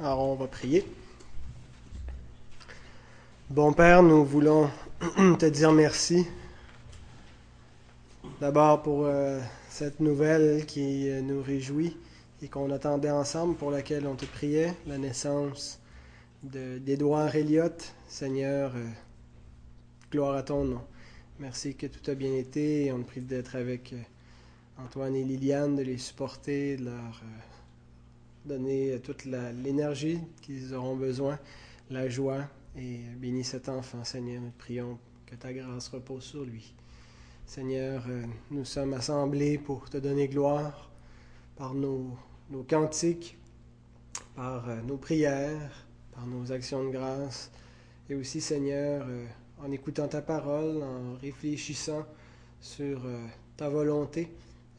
Alors on va prier. Bon Père, nous voulons te dire merci. D'abord pour euh, cette nouvelle qui euh, nous réjouit et qu'on attendait ensemble, pour laquelle on te priait, la naissance d'Édouard Elliott. Seigneur, euh, gloire à ton nom. Merci que tout a bien été on te prie d'être avec Antoine et Liliane, de les supporter, de leur donner toute l'énergie qu'ils auront besoin, la joie. Et bénis cet enfant, Seigneur. Nous prions que ta grâce repose sur lui. Seigneur, euh, nous sommes assemblés pour te donner gloire par nos, nos cantiques, par euh, nos prières, par nos actions de grâce. Et aussi, Seigneur, euh, en écoutant ta parole, en réfléchissant sur ta volonté.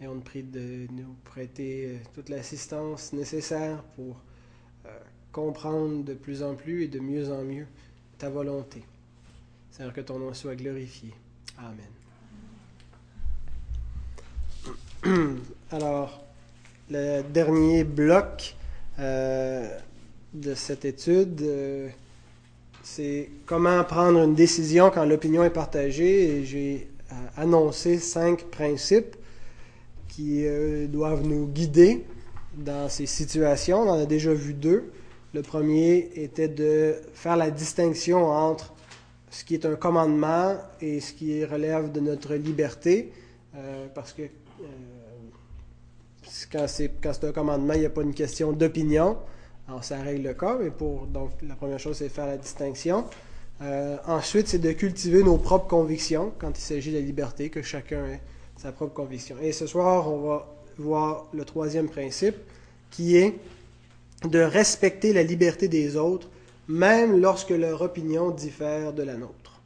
Et on te prie de nous prêter euh, toute l'assistance nécessaire pour euh, comprendre de plus en plus et de mieux en mieux ta volonté. Seigneur, que ton nom soit glorifié. Amen. Alors, le dernier bloc euh, de cette étude, c'est comment prendre une décision quand l'opinion est partagée. J'ai annoncé cinq principes qui euh, doivent nous guider dans ces situations. On en a déjà vu deux. Le premier était de faire la distinction entre ce qui est un commandement et ce qui relève de notre liberté, euh, parce que euh, quand c'est un commandement, il n'y a pas une question d'opinion. Alors ça règle le cas, mais pour donc la première chose c'est de faire la distinction. ensuite, c'est de cultiver nos propres convictions quand il s'agit de la liberté que chacun ait sa propre conviction. Et ce soir, on va voir le troisième principe, qui est de respecter la liberté des autres, même lorsque leur opinion diffère de la nôtre.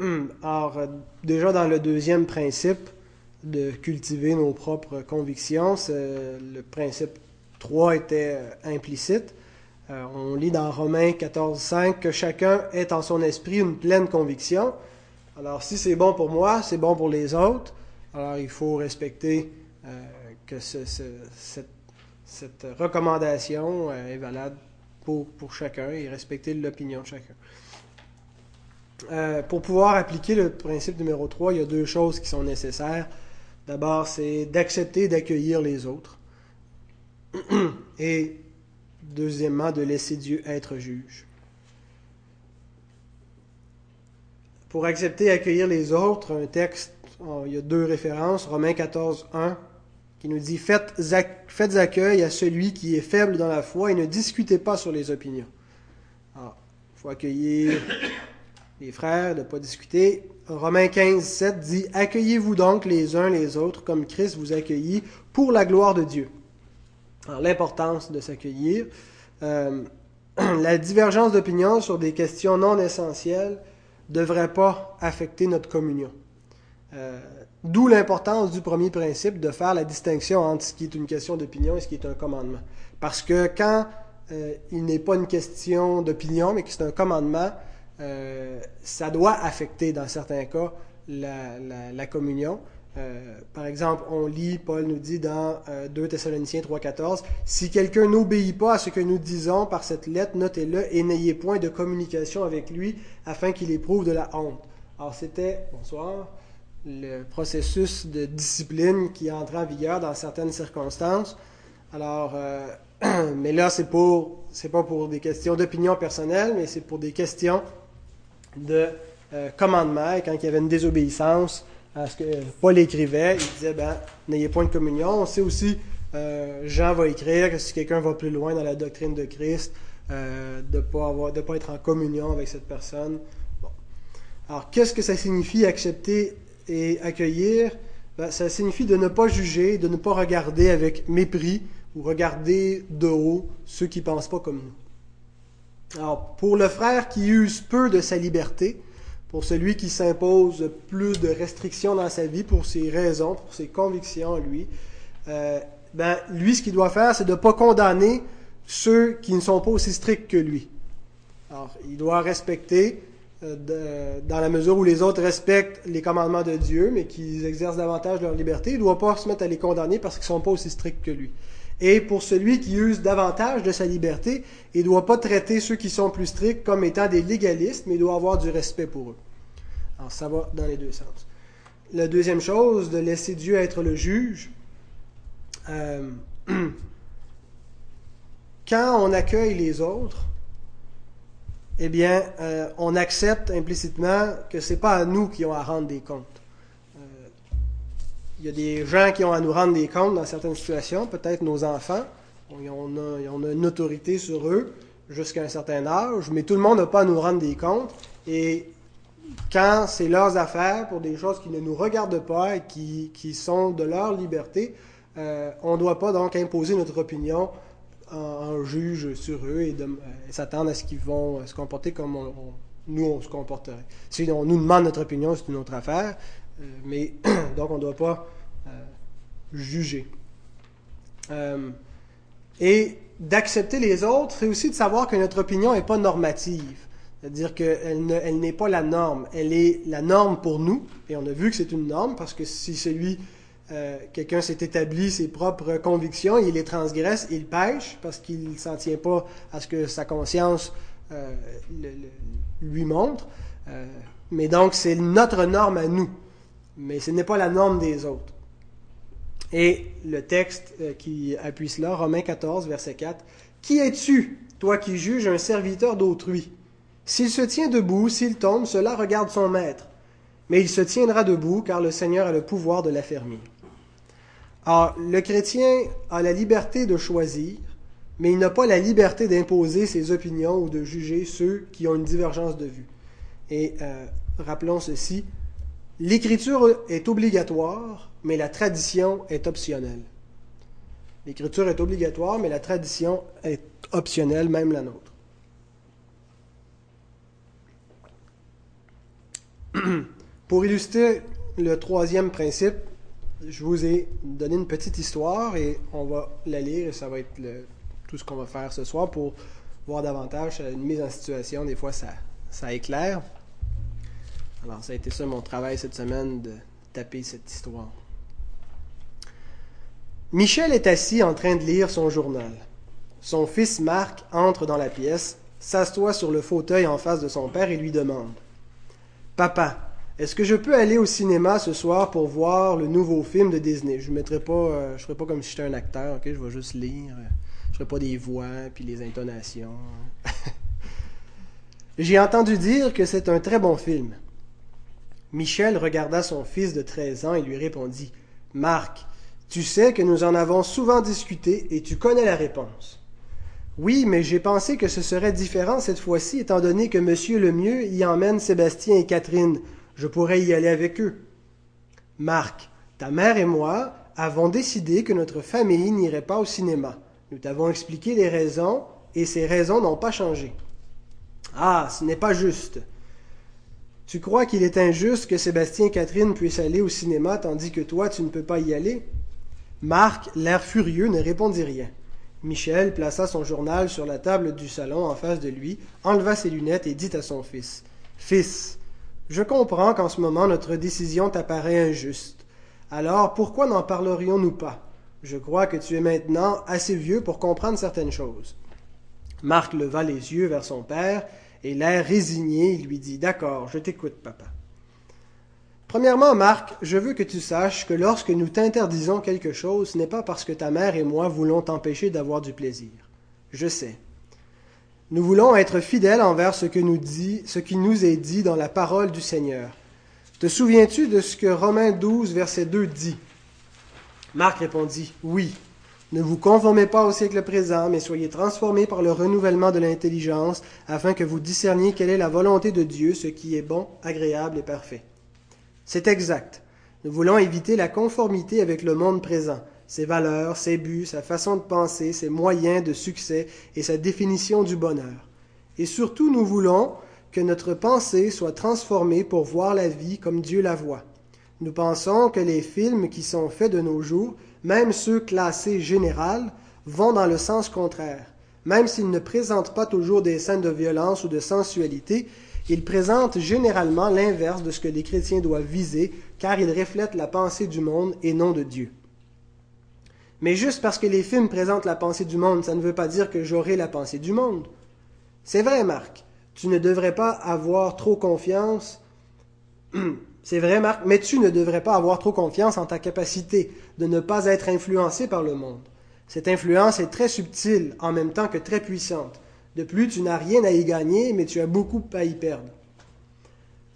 Hmm. Alors, déjà dans le deuxième principe, de cultiver nos propres convictions, le principe 3 était euh, implicite. Euh, on lit dans Romains 14, 5 que chacun ait en son esprit une pleine conviction. Alors, si c'est bon pour moi, c'est bon pour les autres. Alors, il faut respecter euh, que cette, recommandation euh, est valable pour, chacun et respecter l'opinion de chacun. Euh, pour pouvoir appliquer le principe numéro 3, il y a deux choses qui sont nécessaires. D'abord, c'est d'accepter d'accueillir les autres. Et deuxièmement, de laisser Dieu être juge. Pour accepter et accueillir les autres, un texte, oh, il y a deux références, Romains 14, 1, qui nous dit faites, accueil à celui qui est faible dans la foi et ne discutez pas sur les opinions. Il faut accueillir les frères, ne pas discuter. Romains 15, 7 dit Accueillez-vous donc les uns les autres comme Christ vous accueillit pour la gloire de Dieu. Alors, l'importance de s'accueillir. Euh, la divergence d'opinion sur des questions non essentielles ne devrait pas affecter notre communion. Euh, d'où l'importance du premier principe de faire la distinction entre ce qui est une question d'opinion et ce qui est un commandement. Parce que quand euh, il n'est pas une question d'opinion, mais que c'est un commandement, euh, ça doit affecter dans certains cas la communion. Euh, par exemple, on lit, Paul nous dit dans 2 euh, Thessaloniciens 3.14, Si quelqu'un n'obéit pas à ce que nous disons par cette lettre, notez-le et n'ayez point de communication avec lui afin qu'il éprouve de la honte. Alors c'était, bonsoir, le processus de discipline qui entre en vigueur dans certaines circonstances. Alors, euh, mais là, c'est pour, c'est pas pour des questions d'opinion personnelle, mais c'est pour des questions de commandement. Et quand il y avait une désobéissance, à que Paul écrivait. Il disait, ben, n'ayez point de communion. On sait aussi, euh, Jean va écrire que si quelqu'un va plus loin dans la doctrine de Christ, euh, de ne pas, pas être en communion avec cette personne. Bon. Alors, qu'est-ce que ça signifie accepter et accueillir? Ben, Ça signifie de ne pas juger, de ne pas regarder avec mépris ou regarder de haut ceux qui ne pensent pas comme nous. Alors, pour le frère qui use peu de sa liberté, pour celui qui s'impose plus de restrictions dans sa vie pour ses raisons, pour ses convictions, lui, euh, ben, lui, ce qu'il doit faire, c'est de ne pas condamner ceux qui ne sont pas aussi stricts que lui. Alors, il doit respecter, euh, dans la mesure où les autres respectent les commandements de Dieu, mais qu'ils exercent davantage leur liberté, il ne doit pas se mettre à les condamner parce qu'ils ne sont pas aussi stricts que lui. Et pour celui qui use davantage de sa liberté, il ne doit pas traiter ceux qui sont plus stricts comme étant des légalistes, mais doit avoir du respect pour eux. Alors ça va dans les deux sens. La deuxième chose, de laisser Dieu être le juge. Euh, quand on accueille les autres, eh bien, euh, on accepte implicitement que ce n'est pas à nous qui ont à rendre des comptes. Il y a des gens qui ont à nous rendre des comptes dans certaines situations, peut-être nos enfants. On a, une autorité sur eux jusqu'à un certain âge, mais tout le monde n'a pas à nous rendre des comptes. Et quand c'est leurs affaires pour des choses qui ne nous regardent pas et qui, qui sont de leur liberté, euh, on ne doit pas donc imposer notre opinion en, juge sur eux et, euh, s'attendre à ce qu'ils vont euh, se comporter comme nous on se comporterait. Si on nous demande notre opinion, c'est une autre affaire, mais donc on ne doit pas juger. et d'accepter les autres, c'est aussi de savoir que notre opinion n'est pas normative. C'est-à-dire qu'elle n'est pas la norme, elle est la norme pour nous, et on a vu que c'est une norme, parce que si celui, euh, quelqu'un s'est établi ses propres convictions, il les transgresse, il pêche, parce qu'il ne s'en tient pas à ce que sa conscience euh, lui montre. Euh, mais donc, c'est notre norme à nous, mais ce n'est pas la norme des autres. Et le texte qui appuie cela, Romains 14, verset 4, Qui es-tu, toi qui juges un serviteur d'autrui? S'il se tient debout, s'il tombe, cela regarde son maître. Mais il se tiendra debout, car le Seigneur a le pouvoir de l'affermir. Alors, le chrétien a la liberté de choisir, mais il n'a pas la liberté d'imposer ses opinions ou de juger ceux qui ont une divergence de vue. Et euh, rappelons ceci, l'écriture est obligatoire, mais la tradition est optionnelle. L'écriture est obligatoire, mais la tradition est optionnelle, même la nôtre. Pour illustrer le troisième principe, je vous ai donné une petite histoire et on va la lire et ça va être tout ce qu'on va faire ce soir pour voir davantage une mise en situation. Des fois, ça, ça éclaire. Alors, ça a été ça mon travail cette semaine de taper cette histoire. Michel est assis en train de lire son journal. Son fils Marc entre dans la pièce, s'assoit sur le fauteuil en face de son père et lui demande Papa, est-ce que je peux aller au cinéma ce soir pour voir le nouveau film de Disney? Je ne euh, je ferai pas comme si j'étais un acteur, ok? Je vais juste lire. Je ferai pas des voix puis les intonations. J'ai entendu dire que c'est un très bon film. Michel regarda son fils de 13 ans et lui répondit Marc, tu sais que nous en avons souvent discuté et tu connais la réponse. Oui, mais j'ai pensé que ce serait différent cette fois-ci, étant donné que Monsieur Lemieux y emmène Sébastien et Catherine. Je pourrais y aller avec eux. Marc, ta mère et moi avons décidé que notre famille n'irait pas au cinéma. Nous t'avons expliqué les raisons, et ces raisons n'ont pas changé. Ah, ce n'est pas juste. Tu crois qu'il est injuste que Sébastien et Catherine puissent aller au cinéma tandis que toi tu ne peux pas y aller? Marc, l'air furieux, ne répondit rien. Michel plaça son journal sur la table du salon en face de lui, enleva ses lunettes et dit à son fils Fils, je comprends qu'en ce moment notre décision t'apparaît injuste. Alors pourquoi n'en parlerions-nous pas? Je crois que tu es maintenant assez vieux pour comprendre certaines choses. Marc leva les yeux vers son père et l'air résigné, il lui dit D'accord, je t'écoute, papa. Premièrement, Marc, je veux que tu saches que lorsque nous t'interdisons quelque chose, ce n'est pas parce que ta mère et moi voulons t'empêcher d'avoir du plaisir. Je sais. Nous voulons être fidèles envers ce, que nous dit, ce qui nous est dit dans la parole du Seigneur. Te souviens-tu de ce que Romains 12, verset 2 dit? Marc répondit Oui. Ne vous conformez pas au siècle présent, mais soyez transformés par le renouvellement de l'intelligence, afin que vous discerniez quelle est la volonté de Dieu, ce qui est bon, agréable et parfait. C'est exact. Nous voulons éviter la conformité avec le monde présent, ses valeurs, ses buts, sa façon de penser, ses moyens de succès et sa définition du bonheur. Et surtout, nous voulons que notre pensée soit transformée pour voir la vie comme Dieu la voit. Nous pensons que les films qui sont faits de nos jours, même ceux classés général, vont dans le sens contraire. Même s'ils ne présentent pas toujours des scènes de violence ou de sensualité, il présente généralement l'inverse de ce que les chrétiens doivent viser, car il reflète la pensée du monde et non de Dieu. Mais juste parce que les films présentent la pensée du monde, ça ne veut pas dire que j'aurai la pensée du monde. C'est vrai, Marc, tu ne devrais pas avoir trop confiance. C'est vrai, Marc, mais tu ne devrais pas avoir trop confiance en ta capacité de ne pas être influencé par le monde. Cette influence est très subtile en même temps que très puissante. De plus, tu n'as rien à y gagner, mais tu as beaucoup à y perdre.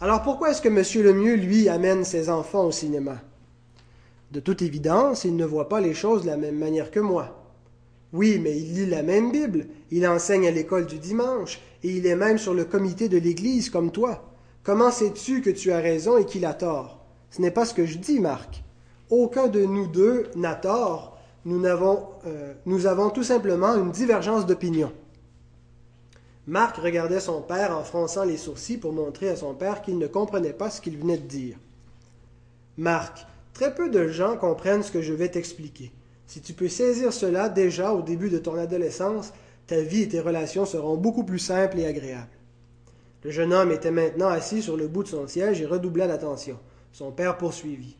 Alors pourquoi est-ce que M. Lemieux, lui, amène ses enfants au cinéma? De toute évidence, il ne voit pas les choses de la même manière que moi. Oui, mais il lit la même Bible, il enseigne à l'école du dimanche, et il est même sur le comité de l'Église comme toi. Comment sais-tu que tu as raison et qu'il a tort? Ce n'est pas ce que je dis, Marc. Aucun de nous deux n'a tort, nous avons, euh, nous avons tout simplement une divergence d'opinion. Marc regardait son père en fronçant les sourcils pour montrer à son père qu'il ne comprenait pas ce qu'il venait de dire. Marc, très peu de gens comprennent ce que je vais t'expliquer. Si tu peux saisir cela déjà au début de ton adolescence, ta vie et tes relations seront beaucoup plus simples et agréables. Le jeune homme était maintenant assis sur le bout de son siège et redoubla d'attention. Son père poursuivit.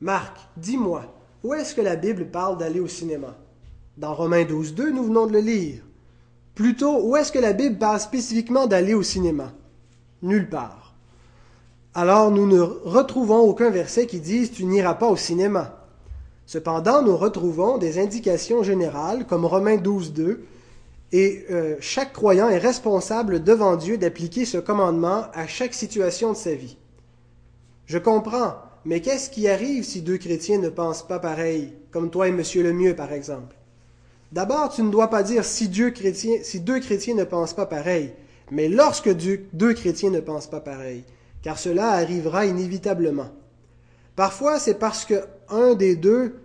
Marc, dis-moi, où est-ce que la Bible parle d'aller au cinéma? Dans Romains 12.2, nous venons de le lire. Plutôt, où est-ce que la Bible parle spécifiquement d'aller au cinéma? Nulle part. Alors nous ne retrouvons aucun verset qui dise Tu n'iras pas au cinéma. Cependant, nous retrouvons des indications générales comme Romains 12.2 et euh, chaque croyant est responsable devant Dieu d'appliquer ce commandement à chaque situation de sa vie. Je comprends, mais qu'est-ce qui arrive si deux chrétiens ne pensent pas pareil, comme toi et Monsieur Lemieux par exemple? D'abord, tu ne dois pas dire si, deux chrétiens ne pensent pas pareil, mais lorsque deux chrétiens ne pensent pas pareil, car cela arrivera inévitablement. Parfois, c'est parce que un des deux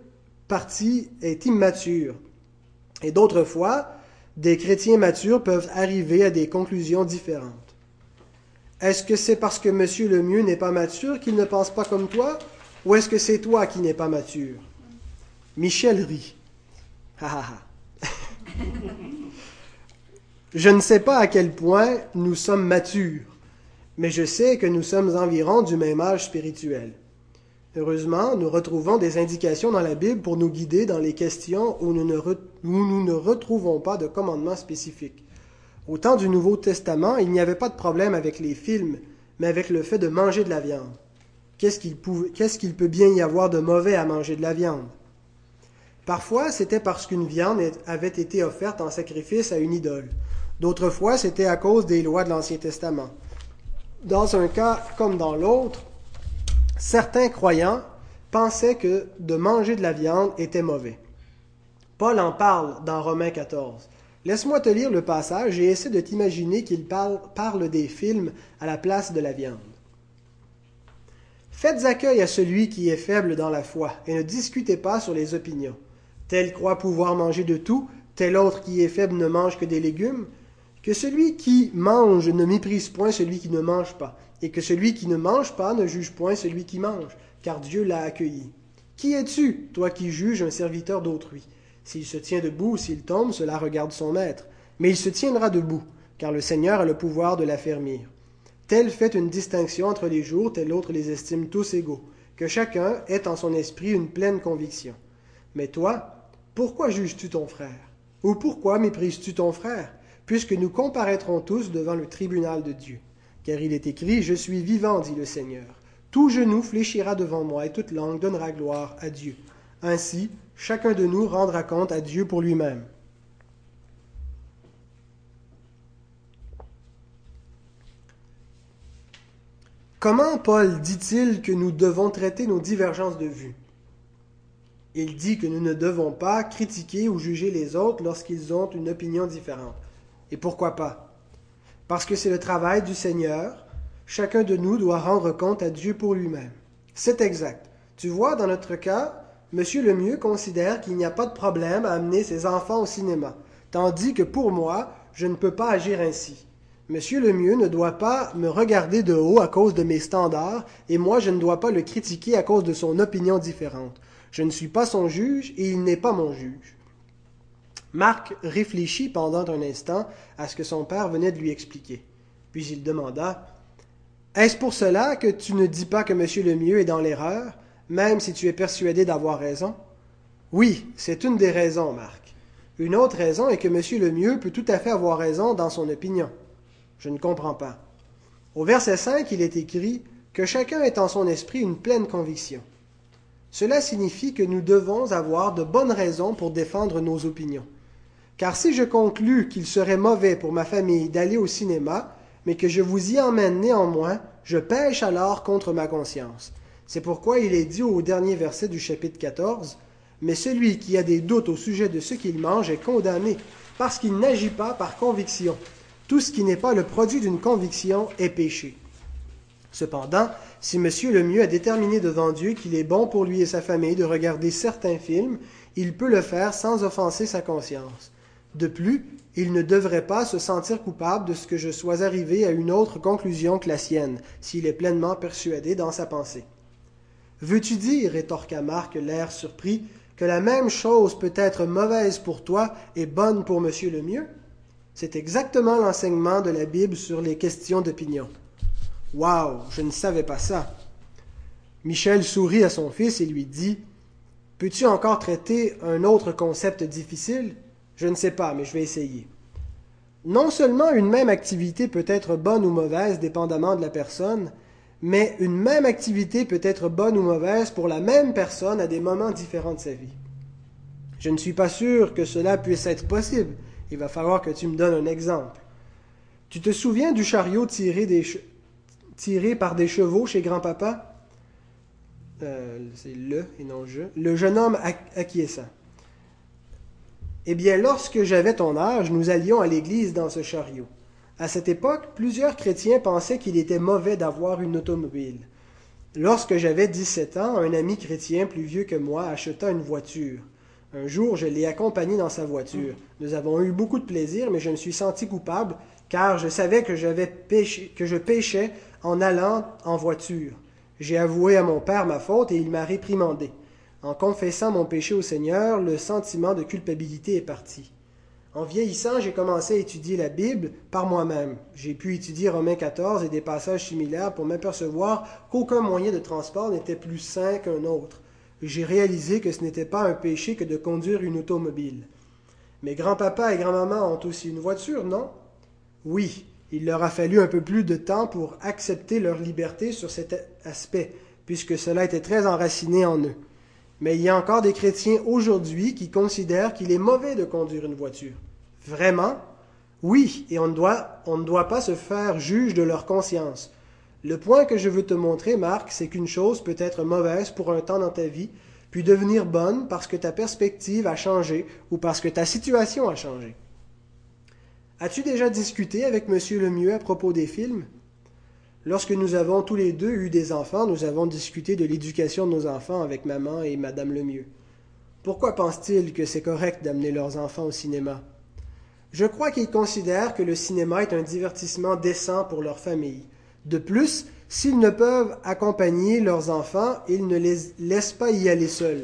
parties est immature. Et d'autres fois, des chrétiens matures peuvent arriver à des conclusions différentes. Est-ce que c'est parce que monsieur le mieux n'est pas mature qu'il ne pense pas comme toi, ou est-ce que c'est toi qui n'es pas mature? Michel rit. je ne sais pas à quel point nous sommes matures, mais je sais que nous sommes environ du même âge spirituel. Heureusement, nous retrouvons des indications dans la Bible pour nous guider dans les questions où nous ne, retrouvons pas de commandements spécifiques. Au temps du Nouveau Testament, il n'y avait pas de problème avec les films, mais avec le fait de manger de la viande. Qu'est-ce qu'il peut bien y avoir de mauvais à manger de la viande? Parfois, c'était parce qu'une viande avait été offerte en sacrifice à une idole. D'autres fois, c'était à cause des lois de l'Ancien Testament. Dans un cas comme dans l'autre, certains croyants pensaient que de manger de la viande était mauvais. Paul en parle dans Romains 14. Laisse-moi te lire le passage et essaie de t'imaginer qu'il parle, des films à la place de la viande. Faites accueil à celui qui est faible dans la foi et ne discutez pas sur les opinions. Tel croit pouvoir manger de tout, tel autre qui est faible ne mange que des légumes. Que celui qui mange ne méprise point celui qui ne mange pas, et que celui qui ne mange pas ne juge point celui qui mange, car Dieu l'a accueilli. Qui es-tu, toi qui juges un serviteur d'autrui? S'il se tient debout ou s'il tombe, cela regarde son maître. Mais il se tiendra debout, car le Seigneur a le pouvoir de l'affermir. Tel fait une distinction entre les jours, tel autre les estime tous égaux, que chacun ait en son esprit une pleine conviction. Mais toi, pourquoi juges-tu ton frère? Ou pourquoi méprises-tu ton frère? Puisque nous comparaîtrons tous devant le tribunal de Dieu. Car il est écrit, Je suis vivant, dit le Seigneur. Tout genou fléchira devant moi et toute langue donnera gloire à Dieu. Ainsi, chacun de nous rendra compte à Dieu pour lui-même. Comment Paul dit-il que nous devons traiter nos divergences de vue? Il dit que nous ne devons pas critiquer ou juger les autres lorsqu'ils ont une opinion différente. Et pourquoi pas? Parce que c'est le travail du Seigneur. Chacun de nous doit rendre compte à Dieu pour lui-même. C'est exact. Tu vois, dans notre cas, Monsieur Lemieux considère qu'il n'y a pas de problème à amener ses enfants au cinéma, tandis que pour moi, je ne peux pas agir ainsi. Monsieur Lemieux ne doit pas me regarder de haut à cause de mes standards, et moi je ne dois pas le critiquer à cause de son opinion différente. Je ne suis pas son juge et il n'est pas mon juge. Marc réfléchit pendant un instant à ce que son père venait de lui expliquer. Puis il demanda Est-ce pour cela que tu ne dis pas que M. Lemieux est dans l'erreur, même si tu es persuadé d'avoir raison Oui, c'est une des raisons, Marc. Une autre raison est que M. Lemieux peut tout à fait avoir raison dans son opinion. Je ne comprends pas. Au verset 5, il est écrit que chacun ait en son esprit une pleine conviction. Cela signifie que nous devons avoir de bonnes raisons pour défendre nos opinions. Car si je conclus qu'il serait mauvais pour ma famille d'aller au cinéma, mais que je vous y emmène néanmoins, je pêche alors contre ma conscience. C'est pourquoi il est dit au dernier verset du chapitre 14, Mais celui qui a des doutes au sujet de ce qu'il mange est condamné, parce qu'il n'agit pas par conviction. Tout ce qui n'est pas le produit d'une conviction est péché. Cependant, si M. Lemieux a déterminé devant Dieu qu'il est bon pour lui et sa famille de regarder certains films, il peut le faire sans offenser sa conscience. De plus, il ne devrait pas se sentir coupable de ce que je sois arrivé à une autre conclusion que la sienne, s'il est pleinement persuadé dans sa pensée. Veux-tu dire, rétorqua Marc, l'air surpris, que la même chose peut être mauvaise pour toi et bonne pour M. Lemieux C'est exactement l'enseignement de la Bible sur les questions d'opinion. Waouh, je ne savais pas ça. Michel sourit à son fils et lui dit Peux-tu encore traiter un autre concept difficile? Je ne sais pas, mais je vais essayer. Non seulement une même activité peut être bonne ou mauvaise dépendamment de la personne, mais une même activité peut être bonne ou mauvaise pour la même personne à des moments différents de sa vie. Je ne suis pas sûr que cela puisse être possible. Il va falloir que tu me donnes un exemple. Tu te souviens du chariot tiré par des chevaux chez grand-papa? Euh, c'est le et non je. Le jeune homme acquiesça. Eh bien, lorsque j'avais ton âge, nous allions à l'église dans ce chariot. À cette époque, plusieurs chrétiens pensaient qu'il était mauvais d'avoir une automobile. Lorsque j'avais 17 ans, un ami chrétien plus vieux que moi acheta une voiture. Un jour, je l'ai accompagné dans sa voiture. Nous avons eu beaucoup de plaisir, mais je me suis senti coupable car je savais que, j'avais péché, que je péchais en allant en voiture. J'ai avoué à mon Père ma faute et il m'a réprimandé. En confessant mon péché au Seigneur, le sentiment de culpabilité est parti. En vieillissant, j'ai commencé à étudier la Bible par moi-même. J'ai pu étudier Romains 14 et des passages similaires pour m'apercevoir qu'aucun moyen de transport n'était plus sain qu'un autre. J'ai réalisé que ce n'était pas un péché que de conduire une automobile. Mes grands-papas et grand-maman ont aussi une voiture, non? Oui, il leur a fallu un peu plus de temps pour accepter leur liberté sur cet aspect, puisque cela était très enraciné en eux. Mais il y a encore des chrétiens aujourd'hui qui considèrent qu'il est mauvais de conduire une voiture. Vraiment? Oui, et on ne, doit, pas se faire juge de leur conscience. Le point que je veux te montrer, Marc, c'est qu'une chose peut être mauvaise pour un temps dans ta vie, puis devenir bonne parce que ta perspective a changé ou parce que ta situation a changé. As-tu déjà discuté avec M. Lemieux à propos des films? Lorsque nous avons tous les deux eu des enfants, nous avons discuté de l'éducation de nos enfants avec maman et Madame Lemieux. Pourquoi pense-t-il que c'est correct d'amener leurs enfants au cinéma? Je crois qu'ils considèrent que le cinéma est un divertissement décent pour leur famille. De plus, s'ils ne peuvent accompagner leurs enfants, ils ne les laissent pas y aller seuls.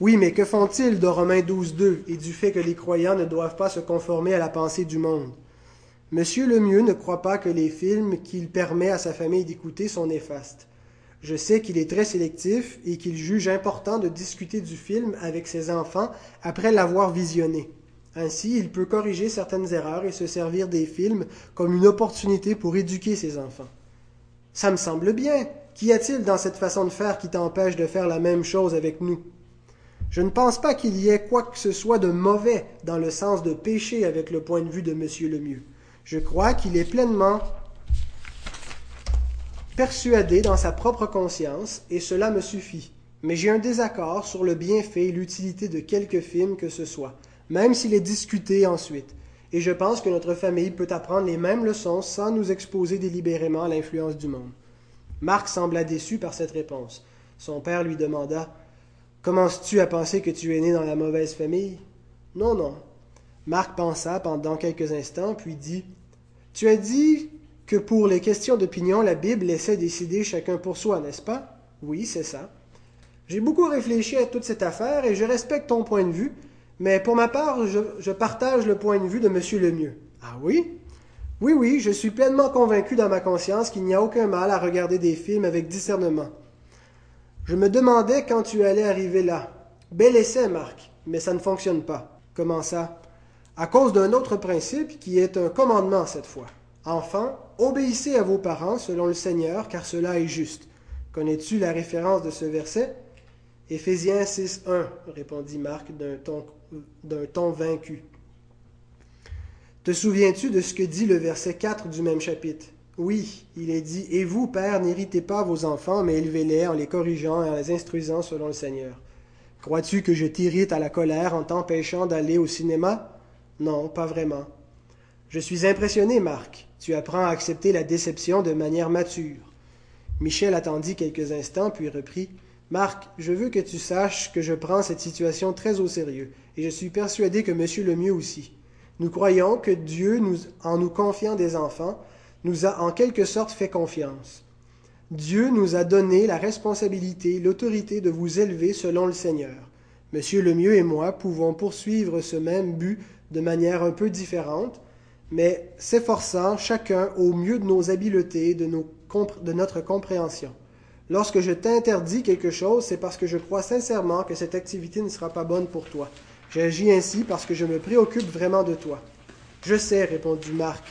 Oui, mais que font-ils de Romains 12.2 et du fait que les croyants ne doivent pas se conformer à la pensée du monde? Monsieur Lemieux ne croit pas que les films qu'il permet à sa famille d'écouter sont néfastes. Je sais qu'il est très sélectif et qu'il juge important de discuter du film avec ses enfants après l'avoir visionné. Ainsi, il peut corriger certaines erreurs et se servir des films comme une opportunité pour éduquer ses enfants. Ça me semble bien. Qu'y a-t-il dans cette façon de faire qui t'empêche de faire la même chose avec nous? Je ne pense pas qu'il y ait quoi que ce soit de mauvais dans le sens de péché avec le point de vue de M. Lemieux. Je crois qu'il est pleinement persuadé dans sa propre conscience, et cela me suffit. Mais j'ai un désaccord sur le bienfait et l'utilité de quelque film que ce soit, même s'il est discuté ensuite. Et je pense que notre famille peut apprendre les mêmes leçons sans nous exposer délibérément à l'influence du monde. Marc sembla déçu par cette réponse. Son père lui demanda Commences-tu à penser que tu es né dans la mauvaise famille Non, non. Marc pensa pendant quelques instants, puis dit Tu as dit que pour les questions d'opinion, la Bible laissait décider chacun pour soi, n'est-ce pas? Oui, c'est ça. J'ai beaucoup réfléchi à toute cette affaire et je respecte ton point de vue, mais pour ma part, je, partage le point de vue de M. Lemieux. Ah oui? Oui, oui, je suis pleinement convaincu dans ma conscience qu'il n'y a aucun mal à regarder des films avec discernement. Je me demandais quand tu allais arriver là. Bel essai, Marc, mais ça ne fonctionne pas. Comment ça? À cause d'un autre principe qui est un commandement cette fois. Enfants, obéissez à vos parents selon le Seigneur, car cela est juste. Connais-tu la référence de ce verset? Éphésiens 6, 1, répondit Marc d'un ton, d'un ton vaincu. Te souviens-tu de ce que dit le verset 4 du même chapitre? Oui, il est dit Et vous, pères, n'héritez pas vos enfants, mais élevez-les en les corrigeant et en les instruisant selon le Seigneur. Crois-tu que je t'irrite à la colère en t'empêchant d'aller au cinéma? Non, pas vraiment. Je suis impressionné, Marc. Tu apprends à accepter la déception de manière mature. Michel attendit quelques instants, puis reprit Marc, je veux que tu saches que je prends cette situation très au sérieux, et je suis persuadé que Monsieur Lemieux aussi. Nous croyons que Dieu, en nous confiant des enfants, nous a en quelque sorte fait confiance. Dieu nous a donné la responsabilité, l'autorité de vous élever selon le Seigneur. Monsieur Lemieux et moi pouvons poursuivre ce même but de manière un peu différente, mais s'efforçant chacun au mieux de nos habiletés, de, de notre compréhension. Lorsque je t'interdis quelque chose, c'est parce que je crois sincèrement que cette activité ne sera pas bonne pour toi. J'agis ainsi parce que je me préoccupe vraiment de toi. Je sais, répondit Marc,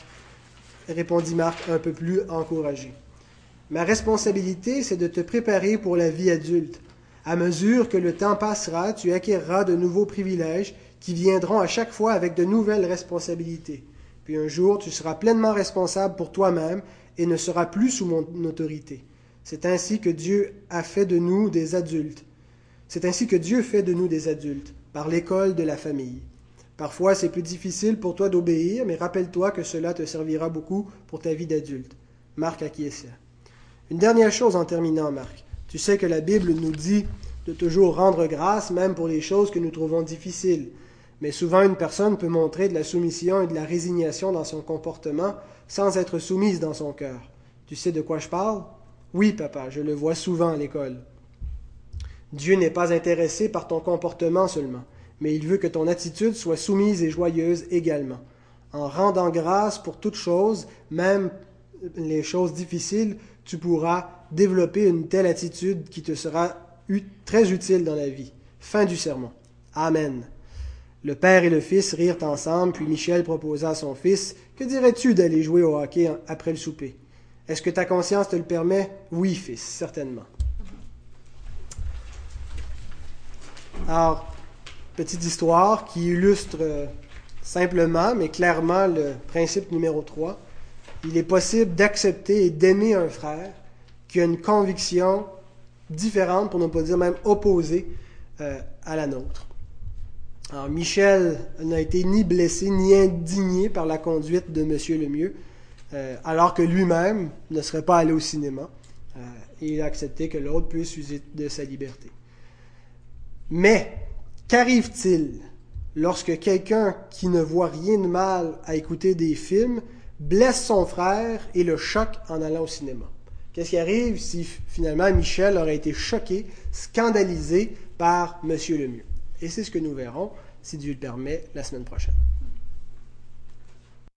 répondit Marc un peu plus encouragé. Ma responsabilité, c'est de te préparer pour la vie adulte. À mesure que le temps passera, tu acquerras de nouveaux privilèges qui viendront à chaque fois avec de nouvelles responsabilités. Puis un jour, tu seras pleinement responsable pour toi-même et ne seras plus sous mon autorité. C'est ainsi que Dieu a fait de nous des adultes. C'est ainsi que Dieu fait de nous des adultes, par l'école de la famille. Parfois, c'est plus difficile pour toi d'obéir, mais rappelle-toi que cela te servira beaucoup pour ta vie d'adulte. Marc acquiesça. Une dernière chose en terminant, Marc. Tu sais que la Bible nous dit de toujours rendre grâce, même pour les choses que nous trouvons difficiles. Mais souvent, une personne peut montrer de la soumission et de la résignation dans son comportement sans être soumise dans son cœur. Tu sais de quoi je parle? Oui, papa, je le vois souvent à l'école. Dieu n'est pas intéressé par ton comportement seulement, mais il veut que ton attitude soit soumise et joyeuse également. En rendant grâce pour toutes choses, même les choses difficiles, tu pourras développer une telle attitude qui te sera très utile dans la vie. Fin du sermon. Amen. Le père et le fils rirent ensemble, puis Michel proposa à son fils Que dirais-tu d'aller jouer au hockey après le souper? Est-ce que ta conscience te le permet? Oui, fils, certainement. Alors, petite histoire qui illustre euh, simplement, mais clairement, le principe numéro 3. Il est possible d'accepter et d'aimer un frère qui a une conviction différente, pour ne pas dire même opposée euh, à la nôtre. Alors, Michel n'a été ni blessé ni indigné par la conduite de M. Lemieux. Euh, alors que lui-même ne serait pas allé au cinéma. Euh, et il a accepté que l'autre puisse user de sa liberté. Mais qu'arrive-t-il lorsque quelqu'un qui ne voit rien de mal à écouter des films blesse son frère et le choque en allant au cinéma? Qu'est-ce qui arrive si finalement Michel aurait été choqué, scandalisé par M. Lemieux? Et c'est ce que nous verrons, si Dieu le permet, la semaine prochaine.